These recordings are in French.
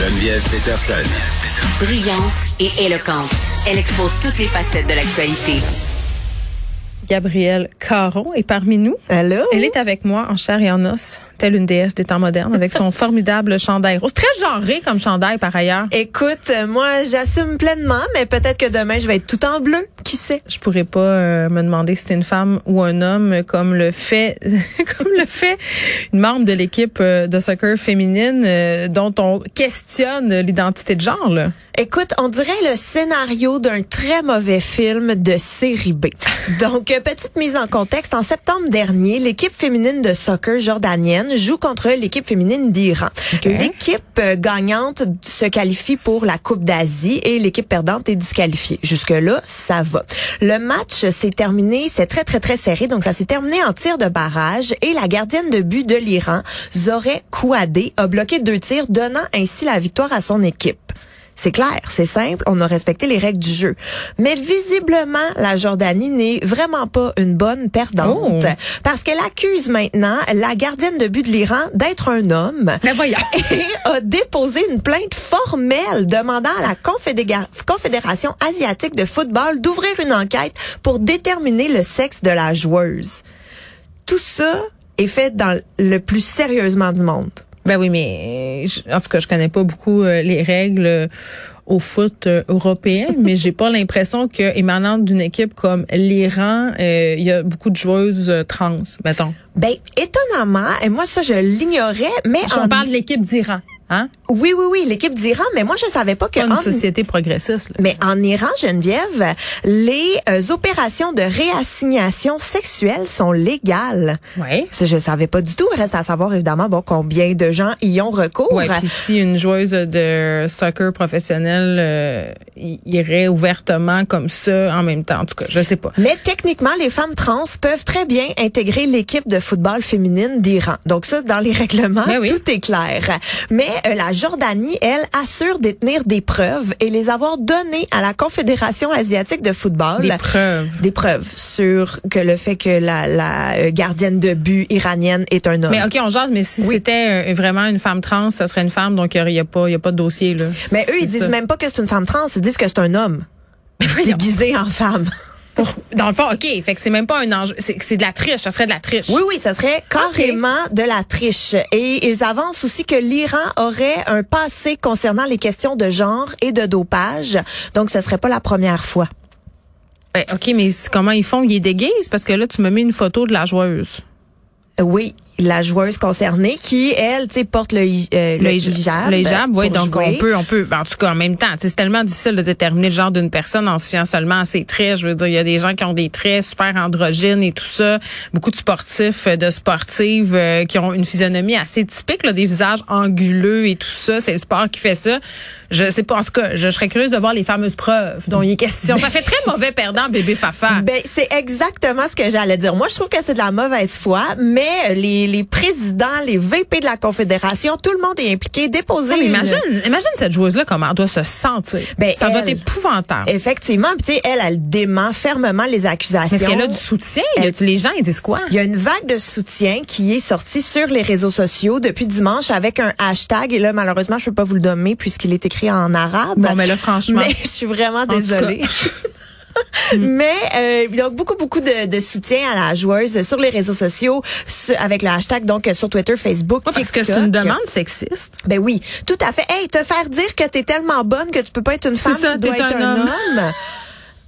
Geneviève Peterson. Brillante et éloquente, elle expose toutes les facettes de l'actualité. Gabrielle Caron est parmi nous. Allô? Elle est avec moi en chair et en os, telle une déesse des temps modernes, avec son formidable chandail rose. Très genré comme chandail par ailleurs. Écoute, moi, j'assume pleinement, mais peut-être que demain, je vais être tout en bleu. Qui sait? Je pourrais pas euh, me demander si c'est une femme ou un homme, comme le fait, comme le fait une membre de l'équipe euh, de soccer féminine euh, dont on questionne l'identité de genre. Là. Écoute, on dirait le scénario d'un très mauvais film de série B. Donc, euh, petite mise en contexte, en septembre dernier, l'équipe féminine de soccer jordanienne joue contre l'équipe féminine d'Iran. L'équipe euh, gagnante se qualifie pour la Coupe d'Asie et l'équipe perdante est disqualifiée. Jusque-là, ça va. Le match s'est terminé, c'est très, très, très serré, donc ça s'est terminé en tir de barrage et la gardienne de but de l'Iran, Zoreh Kouadé, a bloqué deux tirs, donnant ainsi la victoire à son équipe. C'est clair, c'est simple, on a respecté les règles du jeu. Mais visiblement, la Jordanie n'est vraiment pas une bonne perdante. Oh. Parce qu'elle accuse maintenant la gardienne de but de l'Iran d'être un homme. Mais voyons. Et a déposé une plainte formelle demandant à la Confédéra- Confédération asiatique de football d'ouvrir une enquête pour déterminer le sexe de la joueuse. Tout ça est fait dans le plus sérieusement du monde. Ben oui, mais je- en tout cas, je connais pas beaucoup euh, les règles euh, au foot euh, européen, mais j'ai pas l'impression que émanant d'une équipe comme l'Iran, euh, il y a beaucoup de joueuses trans, mettons. Ben, étonnamment, et moi ça je l'ignorais, mais Si en- on parle de l'équipe d'Iran, hein? oui, oui, oui, l'équipe d'Iran, mais moi je savais pas que Pas une en- société progressiste. là. mais en Iran, Geneviève, les euh, opérations de réassignation sexuelle sont légales. Ouais. Ça, je savais pas du tout. Reste à savoir évidemment bon combien de gens y ont recours. Ouais, puis si une joueuse de soccer professionnelle euh, irait ouvertement comme ça en même temps, en tout cas, je sais pas. Mais techniquement, les femmes trans peuvent très bien intégrer l'équipe de football féminine d'Iran. Donc ça, dans les règlements, Ben oui. tout est clair. Mais euh, la Jordanie, elle, assure détenir des preuves et les avoir données à la Confédération asiatique de football. Des preuves. Des preuves sur que le fait que la, la euh, gardienne de but iranienne est un homme. Mais OK, on jase, mais si Oui. c'était euh, vraiment une femme trans, ça serait une femme, donc il n'y a, pas- y a pas de dossier. Là. Mais eux, ils C'est disent ça. même pas que c'est une femme trans, ils disent que c'est un homme déguisé en femme. Pour- dans le fond, OK, fait que c'est même pas un enjeu. C'est de la triche, ça serait de la triche. Oui, oui, ça serait carrément de la triche. Et ils avancent aussi que l'Iran aurait un passé concernant les questions de genre et de dopage. Donc, ce serait pas la première fois. Ben, OK, mais comment ils font? Ils déguisent? Parce que là, tu me mets une photo de la joueuse. Oui, la joueuse concernée qui, elle, tu sais, porte le, euh, le, hijab. Le hijab, oui. Donc, jouer. on peut, on peut, ben, en tout cas, en même temps, c'est tellement difficile de déterminer le genre d'une personne en se fiant seulement à ses traits. Je veux dire, il y a des gens qui ont des traits super androgynes et tout ça. Beaucoup de sportifs, euh, de sportives euh, qui ont une physionomie assez typique, là, des visages anguleux et tout ça. C'est le sport qui fait ça. Je sais pas, en tout cas, je, je serais curieuse de voir les fameuses preuves dont il est question. Ça fait très mauvais perdant, bébé Fafa. Ben, c'est exactement ce que j'allais dire. Moi, je trouve que c'est de la mauvaise foi, mais les, les présidents, les VP de la Confédération, tout le monde est impliqué. Déposer Non, mais une- imagine, imagine cette joueuse-là, comment elle doit se sentir. Ben, ça doit être épouvantable. Effectivement, puis tu sais, elle, elle dément fermement les accusations. Est-ce qu'elle a du soutien? Les gens, ils disent quoi? Il y a une vague de soutien qui est sortie sur les réseaux sociaux depuis dimanche avec un hashtag. Et là, malheureusement, je peux pas vous le nommer puisqu'il est écrit en arabe. Bon, mais là, franchement. Mais je suis vraiment désolée. Mais euh, donc beaucoup beaucoup de, de soutien à la joueuse sur les réseaux sociaux avec le hashtag donc sur Twitter, Facebook, Ouais, parce que c'est TikTok. une demande sexiste. Ben oui, tout à fait. Hey, te faire dire que t'es tellement bonne que tu peux pas être une femme, ça, tu dois être un un, homme. homme.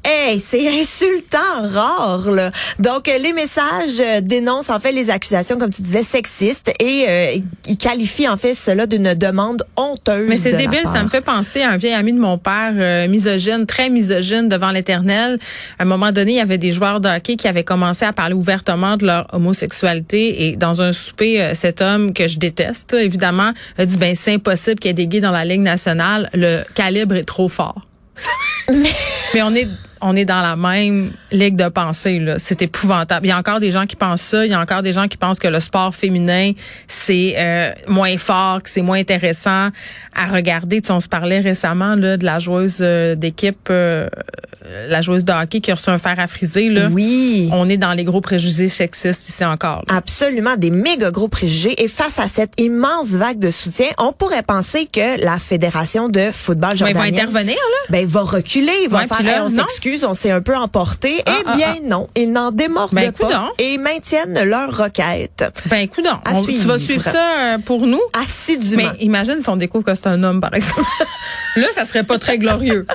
Hey, c'est insultant, rare. Là. Donc, euh, les messages euh, dénoncent en fait les accusations, comme tu disais, sexistes et euh, ils qualifient en fait cela d'une demande honteuse. Mais c'est débile, ça me fait penser à un vieil ami de mon père, euh, misogyne, très misogyne devant l'éternel. À un moment donné, il y avait des joueurs de hockey qui avaient commencé à parler ouvertement de leur homosexualité et dans un souper, euh, cet homme que je déteste, évidemment, a dit, ben c'est impossible qu'il y ait des gays dans la Ligue nationale, le calibre est trop fort. Mais on est on est dans la même ligue de pensée. Là. C'est épouvantable. Il y a encore des gens qui pensent ça. Il y a encore des gens qui pensent que le sport féminin, c'est euh, moins fort, que c'est moins intéressant à regarder. Tu sais, on se parlait récemment là, de la joueuse euh, d'équipe, euh, la joueuse de hockey qui a reçu un fer à friser. Là. Oui. On est dans les gros préjugés sexistes ici encore. Là. Absolument, des méga gros préjugés. Et face à cette immense vague de soutien, on pourrait penser que la Fédération de football jordanienne... Ben, va intervenir, là. Ben, va reculer, va ouais, faire, là, on s'excuse, on s'est un peu emporté. Ah, eh bien, ah, ah. non, ils n'en démordent ben, pas et maintiennent leur requête. Ben, écoute, tu vas suivre ça euh, pour nous? Assidûment. Mais imagine si on découvre que c'est un homme, par exemple. là, ça serait pas très glorieux.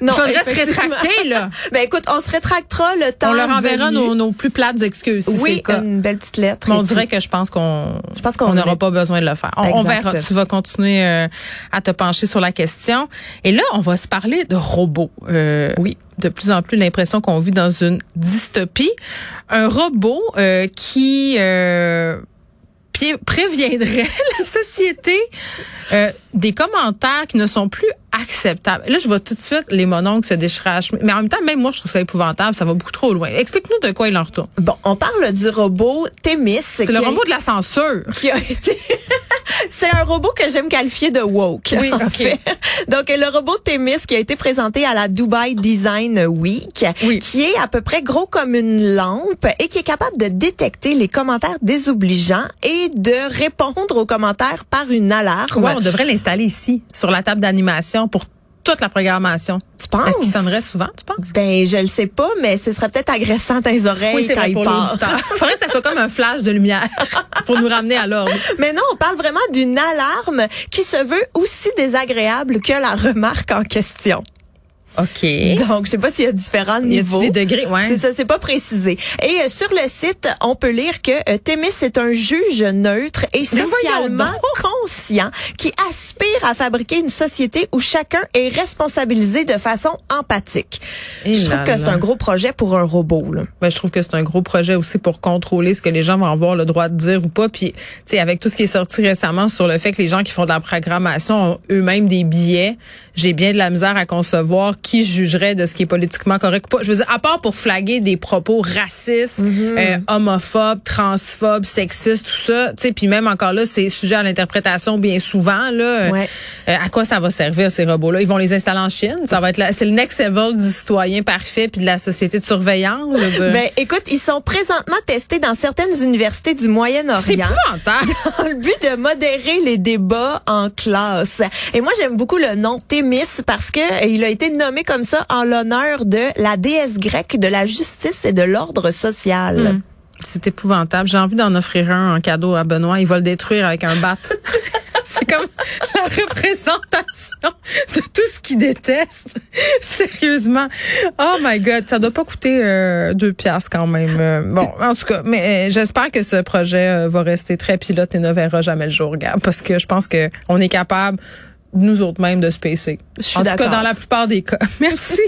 non, Il faudrait se rétracter, là. Ben, écoute, on se rétractera le temps. On leur enverra nos, nos, plus plates excuses. Si oui, une belle petite lettre. Mais on dirait que je pense qu'on je pense qu'on n'aura pas besoin de le faire. On, verra. Tu vas continuer euh, à te pencher sur la question. Et là, on va se parler de robots. Euh, oui de plus en plus l'impression qu'on vit dans une dystopie. Un robot euh, qui euh, préviendrait la société euh, des commentaires qui ne sont plus acceptables. Là, je vois tout de suite les mononcles se déchirer Mais en même temps, même moi, je trouve ça épouvantable. Ça va beaucoup trop loin. Explique-nous de quoi il en retourne. Bon, on parle du robot Témis. C'est le robot de la censure. Qui a été... C'est un robot que j'aime qualifier de woke. Oui, en fait. Donc, le robot Témis qui a été présenté à la Dubai Design Week, qui est à peu près gros comme une lampe et qui est capable de détecter les commentaires désobligeants et de répondre aux commentaires par une alarme. Ouais, on devrait l'installer ici, sur la table d'animation pour toute la programmation. Tu penses? Est-ce qu'il sonnerait souvent, tu penses? Ben, je le sais pas, mais ce serait peut-être agressant les oreilles oui, quand il part. Il faudrait que ça soit comme un flash de lumière pour nous ramener à l'ordre. Mais non, on parle vraiment d'une alarme qui se veut aussi désagréable que la remarque en question. OK. Donc, je sais pas s'il y a différents niveaux. Il y a des degrés, ouais. C'est ça, c'est pas précisé. Et euh, sur le site, on peut lire que euh, Témis est un juge neutre et socialement conscient qui aspire à fabriquer une société où chacun est responsabilisé de façon empathique. Et je trouve que c'est un gros projet pour un robot. Là. Ben, je trouve que c'est un gros projet aussi pour contrôler ce que les gens vont avoir le droit de dire ou pas. Puis, tu sais, avec tout ce qui est sorti récemment sur le fait que les gens qui font de la programmation ont eux-mêmes des billets, j'ai bien de la misère à concevoir qui jugerait de ce qui est politiquement correct ou pas. Je veux dire, à part pour flaguer des propos racistes, Mhm. euh, homophobes, transphobes, sexistes, tout ça, tu sais, puis même encore là, c'est sujet à l'interprétation bien souvent là. Ouais. Euh, à quoi ça va servir ces robots-là? Ils vont les installer en Chine. Ça va être c'est le next level du citoyen parfait puis de la société de surveillance. dire. Ben, écoute, ils sont présentement testés dans certaines universités du c'est Moyen-Orient. épouvantable. dans le but de modérer les débats en classe. Et moi, j'aime beaucoup le nom Thémis parce que euh, il a été nommé comme ça en l'honneur de la déesse grecque de la justice et de l'ordre social. Mm. C'est épouvantable. J'ai envie d'en offrir un en cadeau à Benoît. Il va le détruire avec un bat. C'est comme la représentation de tout ce qu'il déteste. Sérieusement. Oh my God. Ça doit pas coûter euh, deux piastres quand même. Euh, bon, en tout cas, mais euh, j'espère que ce projet va rester très pilote et ne verra jamais le jour, Gab, parce que je pense que on est capable, nous autres mêmes, de se. Je suis En tout cas, d'accord. dans la plupart des cas. Merci.